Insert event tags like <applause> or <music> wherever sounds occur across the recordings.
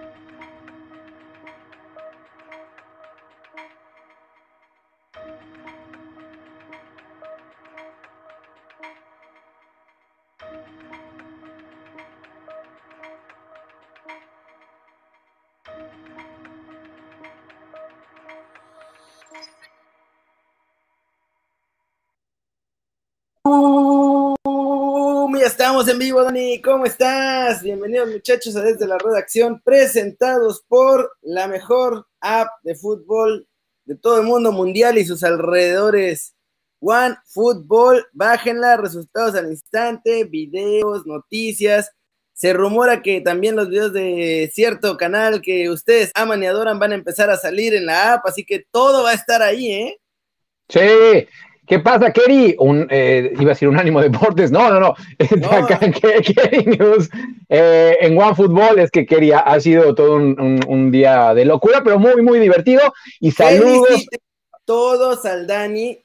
Thank you. Ya estamos en vivo, Dani. ¿Cómo estás? Bienvenidos, muchachos, a Desde la Redacción, presentados por la mejor app de fútbol de todo el mundo mundial y sus alrededores. One Football, bájenla, resultados al instante, videos, noticias. Se rumora que también los videos de cierto canal que ustedes aman y adoran van a empezar a salir en la app, así que todo va a estar ahí, ¿eh? Sí, ¿Qué pasa, Kerry? Un, eh, iba a decir un ánimo deportes. No, no, no. <laughs> Acá en Kerry News, eh, en OneFootball, es que Kerry ha, sido todo un, día de locura, pero muy, muy divertido. Y saludos. Todos al Dani,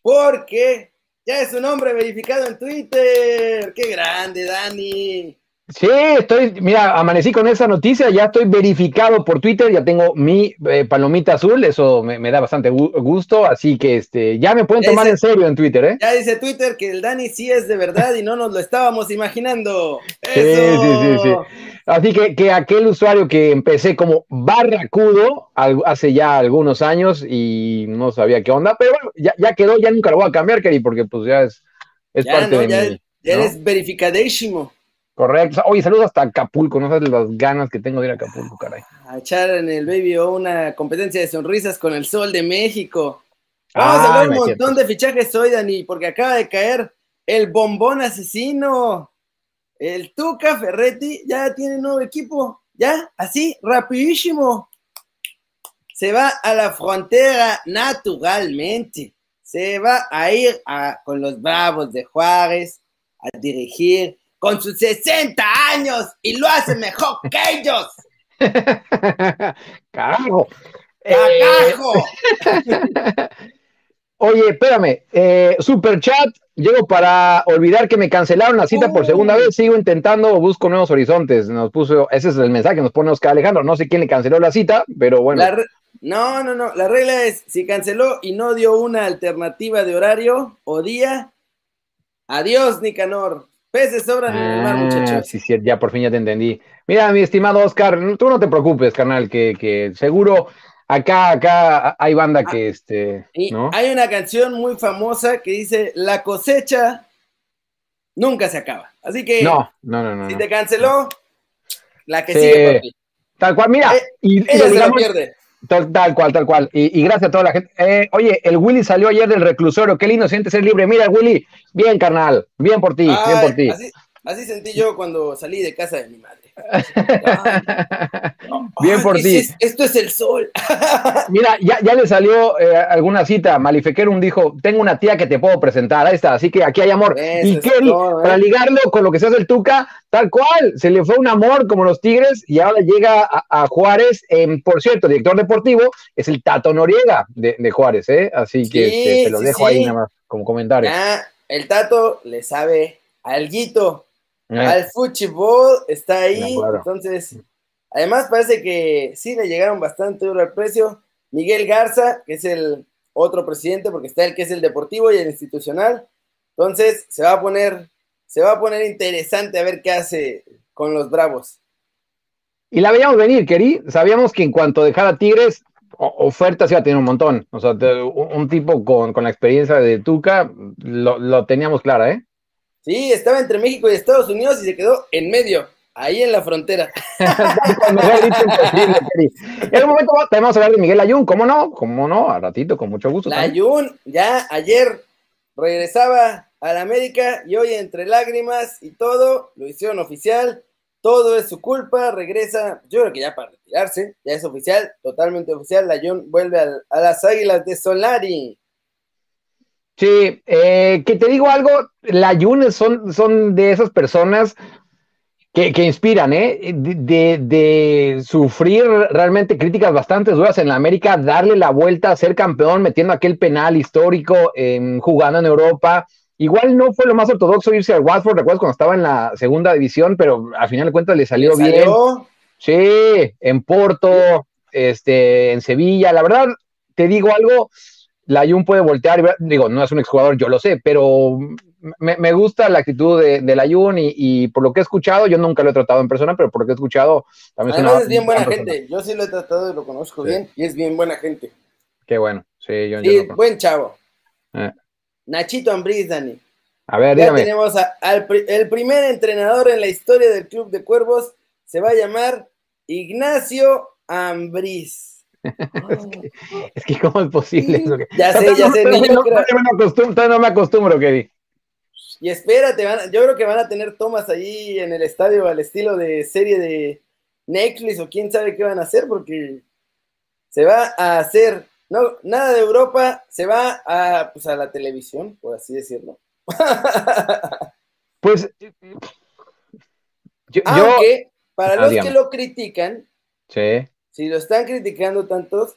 porque ya es un hombre verificado en Twitter. ¡Qué grande, Dani! Sí, estoy, mira, amanecí con esa noticia, ya estoy verificado por Twitter, ya tengo mi eh, palomita azul, eso me, da bastante gusto, así que este, ya me pueden tomar en serio en Twitter, ¿eh? Ya dice Twitter que el Dani sí es de verdad y no nos lo estábamos imaginando. Sí, sí, sí, sí. Así que, que aquel usuario que empecé como barracudo hace ya algunos años y no sabía qué onda, pero bueno, ya, quedó, ya nunca lo voy a cambiar, Keri, porque pues ya es, es parte de ya, mí. Ya eres verificadísimo. Correcto. Oye, saludos hasta Acapulco, no sabes las ganas que tengo de ir a Acapulco, caray. A echar en el Baby O una competencia de sonrisas con el sol de México. Vamos a ver un montón de fichajes hoy, Dani, porque acaba de caer el bombón asesino. El Tuca Ferretti ya tiene nuevo equipo. Ya, así, rapidísimo. Se va a la frontera naturalmente. Se va a ir con los Bravos de Juárez a dirigir con sus 60 años y lo hace mejor que ellos. <laughs> Carajo. Carajo. <laughs> Oye, espérame, eh, super chat, llego para olvidar que me cancelaron la cita por segunda vez, sigo intentando, busco nuevos horizontes, nos puso, ese es el mensaje que nos pone Oscar Alejandro, no sé quién le canceló la cita, pero bueno. no, no, no, la regla es, si canceló y no dio una alternativa de horario o día, adiós, Nicanor, Peces sobran en el mar, muchachos. Sí, sí, ya por fin ya te entendí. Mira, mi estimado Oscar, tú no te preocupes, carnal, que, seguro acá, acá hay banda ah, que este. ¿no? Hay una canción muy famosa que dice La cosecha nunca se acaba. Así que no, no, no, no si te canceló, la que sigue por Tal cual, mira, eh, y, ella se la pierde. Tal, cual, tal cual. Y, gracias a toda la gente. Eh, oye, el Willy salió ayer del reclusorio. Qué lindo siente ser libre. Mira, Willy, bien, carnal. Bien por ti, bien por ti. Así, sentí yo cuando salí de casa de mi madre. <laughs> bien por ti. esto es el sol. <laughs> Mira, ya, ya le salió eh, alguna cita. Malifequerum dijo: Tengo una tía que te puedo presentar. Ahí está. Así que aquí hay amor. y Kelly, para ¿eh? ligarlo con lo que se hace el Tuca, Tal cual, se le fue un amor como los Tigres y ahora llega a, Juárez. por cierto, el director deportivo es el Tato Noriega de, Juárez, ¿eh? Así que este, se lo dejo ahí nada más como comentario. el Tato le sabe alguito. Al fútbol, está ahí. Entonces, además parece que sí le llegaron bastante duro al precio. Miguel Garza, que es el otro presidente, porque está el que es el deportivo y el institucional. Entonces, se va a poner se va a poner interesante a ver qué hace con los Bravos. Y la veíamos venir, Keri. Sabíamos que en cuanto dejara Tigres, ofertas iba a tener un montón. O sea, un tipo con, la experiencia de Tuca, lo, teníamos clara, ¿eh? Sí, estaba entre México y Estados Unidos y se quedó en medio, ahí en la frontera. <laughs> <laughs> en un momento tenemos que hablar de Miguel Ayun, ¿cómo no? ¿Cómo no? A ratito, con mucho gusto. Ayun ya ayer regresaba al América y hoy entre lágrimas y todo, lo hicieron oficial, todo es su culpa, regresa, yo creo que ya para retirarse, ya es oficial, totalmente oficial, la John vuelve a las Águilas de Solari. Sí, eh, que te digo algo, la Jun son, son de esas personas que, inspiran, ¿eh? De, de, sufrir realmente críticas bastante duras en la América, darle la vuelta a ser campeón, metiendo aquel penal histórico, jugando en Europa, Igual no fue lo más ortodoxo irse al Watford, recuerdas cuando estaba en la segunda división, pero al final de cuentas le salió, bien. Sí, en Porto, este, en Sevilla. La verdad, te digo algo, la Jun puede voltear, digo, no es un exjugador, yo lo sé, pero me, gusta la actitud de, de la Jun y, por lo que he escuchado, yo nunca lo he tratado en persona, pero por lo que he escuchado, también es, una, es bien buena gente. Yo sí lo he tratado y lo conozco bien y es bien buena gente. Qué bueno, sí, yo, sí, buen chavo. Eh. Nachito Ambriz, Dani. A ver, ya tenemos al el primer entrenador en la historia del Club de Cuervos, se va a llamar Ignacio Ambriz. <laughs> es, que, ¿cómo es posible eso? Ya sé, ya sé. No, no, me acostumbro, Kevin. Y espérate, yo creo que van a tener tomas ahí en el estadio al estilo de serie de Netflix o quién sabe qué van a hacer, porque se va a hacer, no, nada de Europa, se va a, pues, a la televisión, por así decirlo. pues yo, Aunque, para los que lo critican, sí si lo están criticando tantos,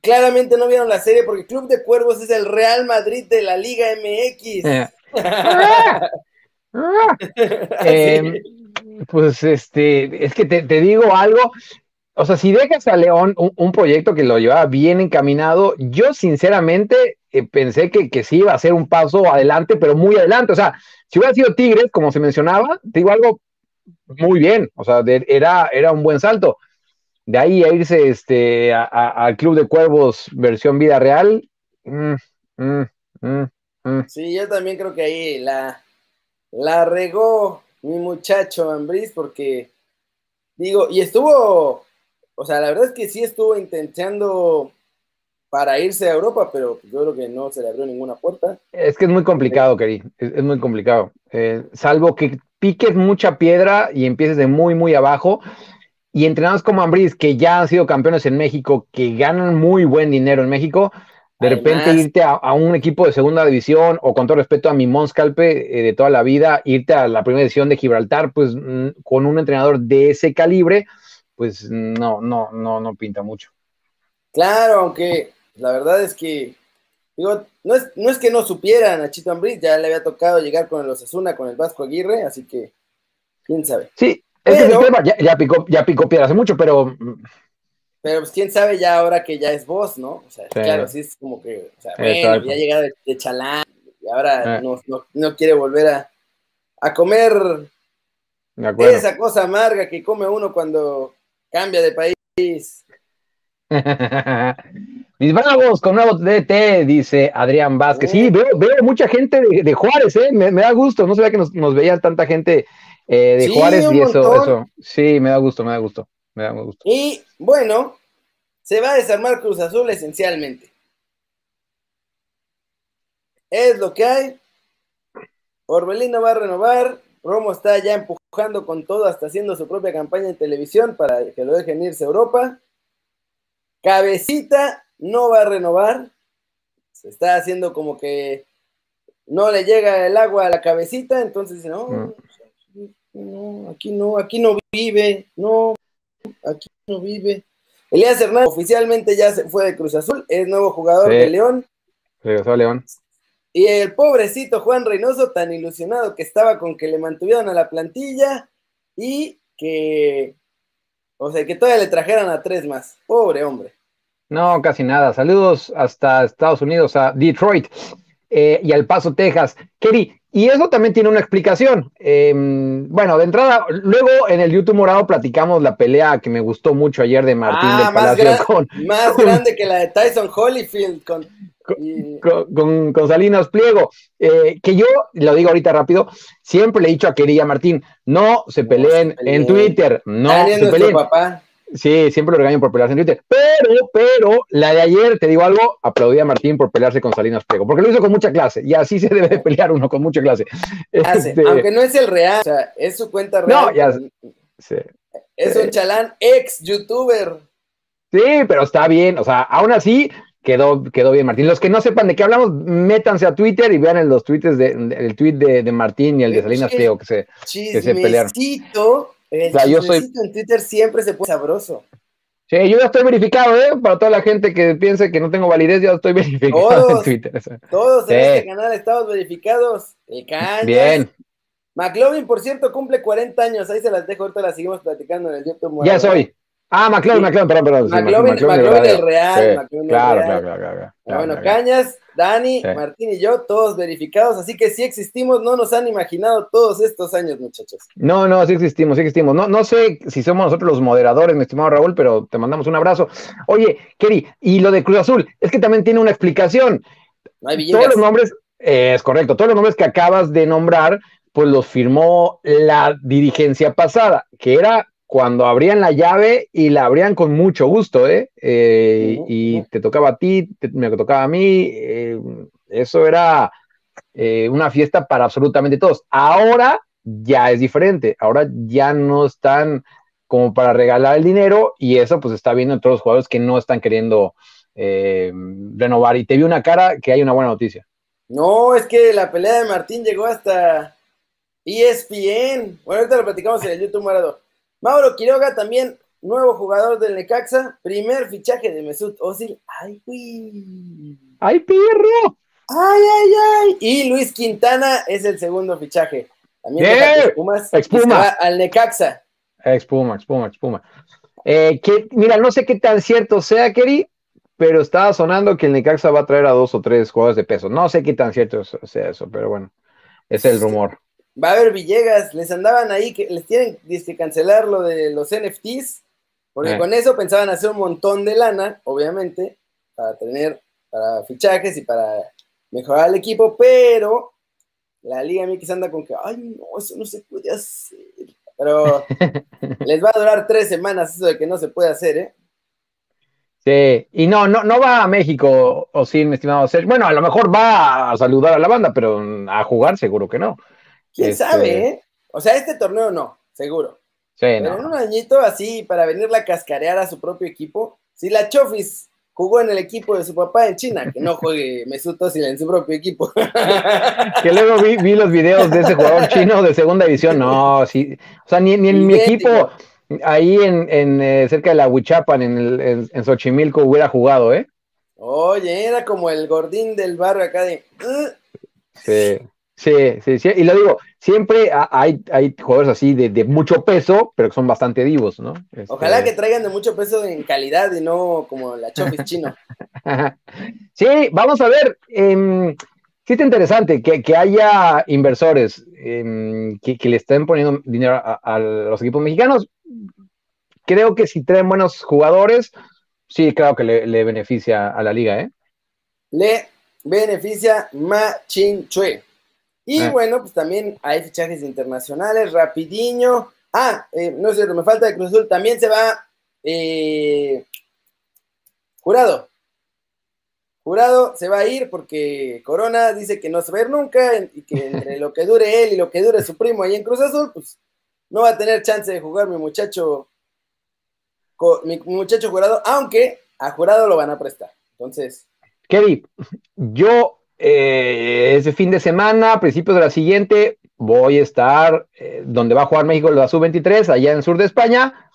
claramente no vieron la serie porque Club de Cuervos es el Real Madrid de la Liga MX. Eh. <laughs> <laughs> Em, pues este, es que te, digo algo, o sea, si dejas a León un, proyecto que lo llevaba bien encaminado, yo sinceramente eh, pensé que, que, sí iba a ser un paso adelante, pero muy adelante. O sea, si hubiera sido Tigres, como se mencionaba, te digo algo muy bien, o sea, era, era un buen salto de ahí a irse este, al Club de Cuervos versión vida real. Mm, mm, mm, sí, yo también creo que ahí la, la regó mi muchacho Ambris porque digo, y estuvo, o sea, la verdad es que sí estuvo intentando para irse a Europa, pero yo creo que no se le abrió ninguna puerta. Es que es muy complicado, Keri, es, muy complicado. Eh, salvo que piques mucha piedra y empieces de muy, muy abajo y entrenados como Ambris, que ya han sido campeones en México, que ganan muy buen dinero en México, de repente irte a, un equipo de segunda división o con todo respeto a mi Monscalpe eh, de toda la vida, irte a la primera división de Gibraltar, pues mm, con un entrenador de ese calibre, pues no, no, no, no pinta mucho. Claro, aunque la verdad es que, digo, no es, no es que no supieran a Chito Ambris, ya le había tocado llegar con el Osasuna, con el Vasco Aguirre, así que, quién sabe. Sí, ya, ya, picó, ya picó piedra hace mucho, pero. Pero pues quién sabe ya ahora que ya es vos, ¿no? O sea, claro, sí es como que, o sea, bueno, ya llega de, chalán y ahora eh. no, quiere volver a, a comer esa cosa amarga que come uno cuando cambia de país. <laughs> Mis bravos con nuevo DT, dice Adrián Vázquez. Sí, veo, veo mucha gente de, Juárez, ¿eh? Me, da gusto. No sabía que nos, nos veían tanta gente eh, de Juárez y eso, eso, sí, me da gusto, me da gusto, me da gusto. Y bueno, se va a desarmar Cruz Azul esencialmente. Es lo que hay. Orbelino va a renovar. Romo está ya empujando con todo, hasta haciendo su propia campaña en televisión para que lo dejen irse a Europa. Cabecita no va a renovar. Se está haciendo como que no le llega el agua a la cabecita, entonces no, mm no, aquí no, aquí no vive, no, aquí no vive. Elías Hernández oficialmente ya se fue de Cruz Azul, es nuevo jugador de León. Regresó León. Y el pobrecito Juan Reynoso, tan ilusionado que estaba con que le mantuvieran a la plantilla y que, o sea, que todavía le trajeran a tres más. Pobre hombre. No, casi nada. Saludos hasta Estados Unidos, a Detroit eh, y al Paso, Texas. Kerry, y eso también tiene una explicación. Em, bueno, de entrada, luego en el YouTube Morado platicamos la pelea que me gustó mucho ayer de Martín ah, de Palacio con, Más grande que la de Tyson Holyfield con, con, Salinas Pliego. Eh, que yo, lo digo ahorita rápido, siempre le he dicho a Querida Martín, no se peleen, en Twitter, no se peleen. Papá. Sí, siempre lo regaño por pelearse en Twitter. Pero, pero, la de ayer, te digo algo, aplaudí a Martín por pelearse con Salinas Pliego, porque lo hizo con mucha clase, y así se debe de pelear uno con mucha clase. Este, aunque no es el real, o sea, es su cuenta real. No, ya. Sí. Es un chalán ex youtuber. Sí, pero está bien, o sea, aún así quedó, quedó bien Martín. Los que no sepan de qué hablamos, métanse a Twitter y vean en los tweets de, el tweet de, Martín y el de Salinas Pliego que se, que se pelearon. El yo soy... en Twitter siempre se pone sabroso. Sí, yo ya estoy verificado, ¿eh? Para toda la gente que piense que no tengo validez, ya estoy <laughs> verificado en Twitter. Todos en este canal estamos verificados. El Bien. McLovin, por cierto, cumple 40 años. Ahí se las dejo, ahorita las seguimos platicando en el YouTube. Ya soy. Ah, McLovin, McLovin, perdón, perdón. McLovin, McLovin, del Real. claro, Claro, claro, claro, Bueno, Cañas, Dani, Martín y yo, todos verificados. Así que sí existimos, no nos han imaginado todos estos años, muchachos. No, no, sí existimos, sí existimos. No, no sé si somos nosotros los moderadores, mi estimado Raúl, pero te mandamos un abrazo. Oye, Keri, y lo de Cruz Azul, es que también tiene una explicación. todos los nombres, es correcto, todos los nombres que acabas de nombrar pues los firmó la dirigencia pasada, que era cuando abrían la llave y la abrían con mucho gusto, ¿eh? eh y te tocaba a ti, me tocaba a mí, eh, eso era eh, una fiesta para absolutamente todos. Ahora ya es diferente, ahora ya no están como para regalar el dinero y eso pues está viendo en todos los jugadores que no están queriendo renovar. Y te vi una cara que hay una buena noticia. No, es que la pelea de Martín llegó hasta ESPN. Bueno, ahorita lo platicamos en el YouTube Morado. Mauro Quiroga también, nuevo jugador del Necaxa, primer fichaje de Mesut Özil. ¡Ay, güey! ¡Ay, perro! ¡Ay, ay, ay! Y Luis Quintana es el segundo fichaje. También ¡Eh! Pumas, Expuma. al Necaxa. Expuma, expuma, expuma. Eh, que, mira, no sé qué tan cierto sea, Keri, pero estaba sonando que el Necaxa va a traer a dos o tres jugadores de peso. No sé qué tan cierto sea eso, pero bueno, es el rumor va a haber Villegas, les andaban ahí, que les tienen que cancelar lo de los NFTs, porque eh. con eso pensaban hacer un montón de lana, obviamente, para tener, para fichajes y para mejorar el equipo, pero la Liga MX anda con que, ay, no, eso no se puede hacer. Pero <laughs> les va a durar tres semanas eso de que no se puede hacer, ¿eh? Sí, y no, no, no va a México, o sí, mi estimado Sergio. Bueno, a lo mejor va a saludar a la banda, pero a jugar seguro que no. ¿Quién este, sabe, eh? O sea, este torneo no, seguro. Sí, Pero en un añito así, para venirla a cascarear a su propio equipo, si la Chofis jugó en el equipo de su papá en China, que no juegue <laughs> Mesut Özil en su propio equipo. <laughs> que luego vi, los videos de ese jugador chino de segunda división, no, sí, o sea, ni, en mi equipo, ahí en, eh, cerca de la Huichapan, en, el, en, Xochimilco, hubiera jugado, ¿eh? Oye, era como el gordín del barrio acá de... Sí. Sí, sí, sí, y lo digo, siempre hay, hay jugadores así de, mucho peso, pero que son bastante divos, ¿no? Ojalá este que traigan de mucho peso en calidad y no como la Chofis chino. <laughs> sí, vamos a ver, eh, sí está interesante que, haya inversores em, que, le estén poniendo dinero a, los equipos mexicanos. Creo que si traen buenos jugadores, sí, creo que le, le beneficia a la liga, ¿eh? Le beneficia Machinchue. Y ah. bueno, pues también hay fichajes internacionales, rapidiño. Ah, eh, no es cierto, me falta de Cruz Azul. También se va eh, Jurado. Jurado se va a ir porque Corona dice que no se va a ir nunca y que entre <laughs> lo que dure él y lo que dure su primo ahí en Cruz Azul, pues no va a tener chance de jugar mi muchacho, mi muchacho Jurado, aunque a Jurado lo van a prestar. Entonces. Kevin, yo eh, ese fin de semana, principios de la siguiente, voy a estar eh, donde va a jugar México la sub-23, allá en el sur de España.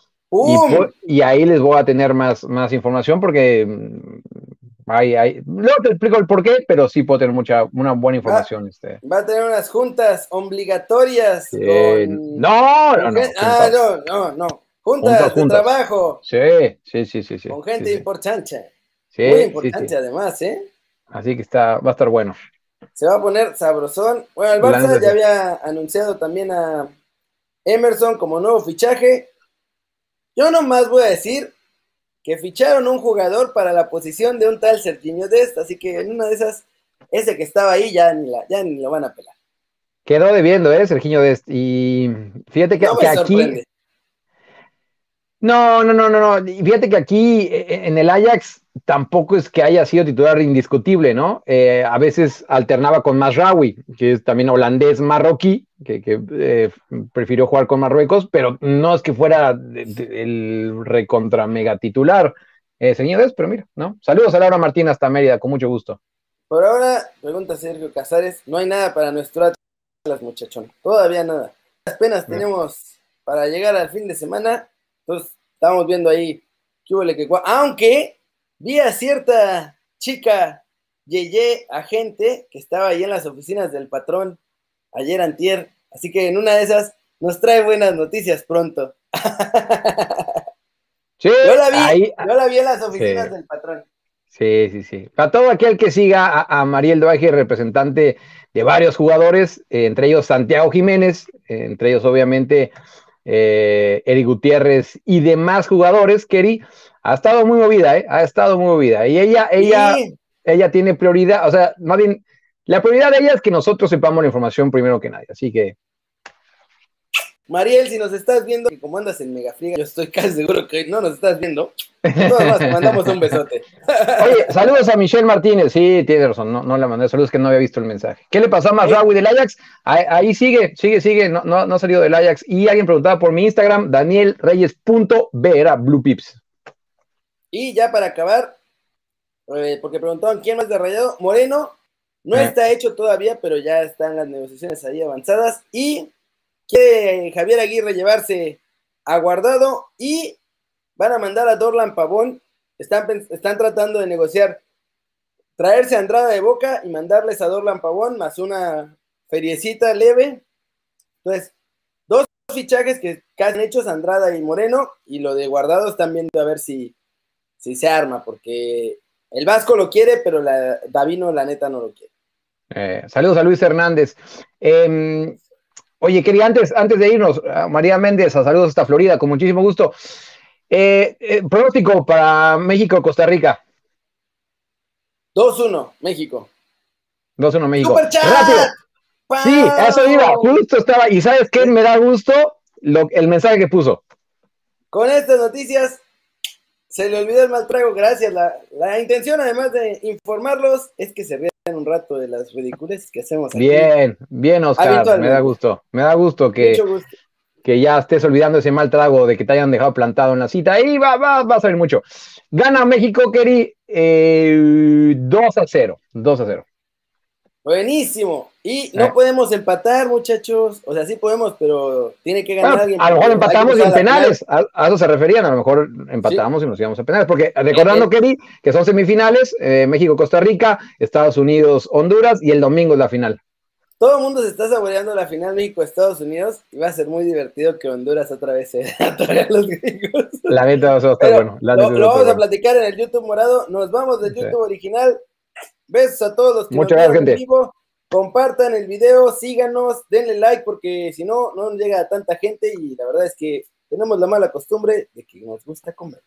Y, ahí les voy a tener más, más información porque mm, hay, no te explico el por qué, pero sí puedo tener mucha, una buena información. Va, este. va a tener unas juntas obligatorias. No, no, no, ah, no, no, no. Juntas, de trabajo. Sí, sí, sí, sí. Con gente importante. Muy importante además, ¿eh? Así que está, va a estar bueno. Se va a poner sabrosón. Bueno, el Barça ya había anunciado también a Emerson como nuevo fichaje. Yo nomás voy a decir que ficharon un jugador para la posición de un tal Serginho Dest, así que en una de esas, ese que estaba ahí ya ni, la, ya ni lo van a pelar. Quedó debiendo, ¿eh? Serginho Dest. Y fíjate que, que aquí. No, no, no, no, no. Fíjate que aquí e, e, en el Ajax tampoco es que haya sido titular indiscutible, ¿no? Eh, a veces alternaba con Masraoui, que es también holandés marroquí, que, eh, prefirió jugar con Marruecos, pero no es que fuera el recontra mega titular. Eh, señores, pero mira, ¿no? Saludos a Laura Martín hasta Mérida, con mucho gusto. Por ahora, pregunta Sergio Casares, no hay nada para nuestro Atlas, muchachón. Todavía nada. Apenas tenemos para llegar al fin de semana, entonces estamos viendo ahí qué huele que aunque Vi a cierta chica Yeye agente que estaba ahí en las oficinas del patrón ayer antier Así que en una de esas nos trae buenas noticias pronto. <laughs> yo, la vi, yo la vi en las oficinas del patrón. Sí, sí, sí. Para todo aquel que siga a, Mariel Doaje, representante de varios jugadores, eh, entre ellos Santiago Jiménez, eh, entre ellos obviamente eh, Eric Gutiérrez y demás jugadores, Keri, ha estado muy movida, ¿eh? Ha estado muy movida. Y ella, ella, ella tiene prioridad, o sea, más bien, la prioridad de ella es que nosotros sepamos la información primero que nadie. Así que Mariel, si nos estás viendo, como andas en Megafriga, yo estoy casi seguro que no nos estás viendo. Más te mandamos un besote. <laughs> Oye, saludos a Michelle Martínez. Sí, tiene razón, no, no la mandé. Saludos que no había visto el mensaje. ¿Qué le pasó a más Raúl del Ajax? Ahí, sigue, sigue, sigue. No, no, no, ha salido del Ajax. Y alguien preguntaba por mi Instagram, danielreyes.b, era Blue Pips. Y ya para acabar, eh, porque preguntaban quién más de Rayado, Moreno. No eh. está hecho todavía, pero ya están las negociaciones ahí avanzadas. Y quiere Javier Aguirre llevarse a Guardado y van a mandar a Dorlan Pavón. Están, están tratando de negociar traerse a Andrada de Boca y mandarles a Dorlan Pavón más una feriecita leve. Entonces, dos fichajes que casi han hechos, Andrada y Moreno, y lo de Guardado están viendo a ver si, si se arma, porque el Vasco lo quiere, pero la, Davino la neta no lo quiere. Eh, saludos a Luis Hernández. Eh, Oye, quería antes, antes de irnos, María Méndez, a saludos hasta Florida, con muchísimo gusto. Eh, eh, pronóstico para México-Costa Rica. 2-1, México. 2-1, México. ¡Rápido! Sí, eso iba, justo estaba. ¿Y sabes qué? Me da gusto el mensaje que puso. Con estas noticias, se le olvidó el mal trago, gracias. La, la intención, además de informarlos, es que se vea un rato de las ridiculeces que hacemos aquí. Bien, bien, Oscar. Me da gusto. Me da gusto que, que ya estés olvidando ese mal trago de que te hayan dejado plantado en la cita. Y va, va, va a salir mucho. Gana México, Keri, eh, 2 a 0. 2 a 0. Buenísimo. Y no eh. podemos empatar, muchachos. O sea, sí podemos, pero tiene que ganar alguien. A lo mejor empatamos en penales. A, eso se referían. A lo mejor empatamos y nos íbamos a penales. Porque recordando, eh, Kelly, que son semifinales: eh, México-Costa Rica, Estados Unidos-Honduras y el domingo es la final. Todo el mundo se está saboreando la final México-Estados Unidos y va a ser muy divertido que Honduras otra vez se <laughs> a los gringos. La neta va a estar bueno. lo, vamos a platicar en el YouTube morado. Nos vamos del YouTube original. Besos a todos los que Muchas nos gracias, vivo. Compartan el video, síganos, denle like porque si no, no llega a tanta gente y la verdad es que tenemos la mala costumbre de que nos gusta comer.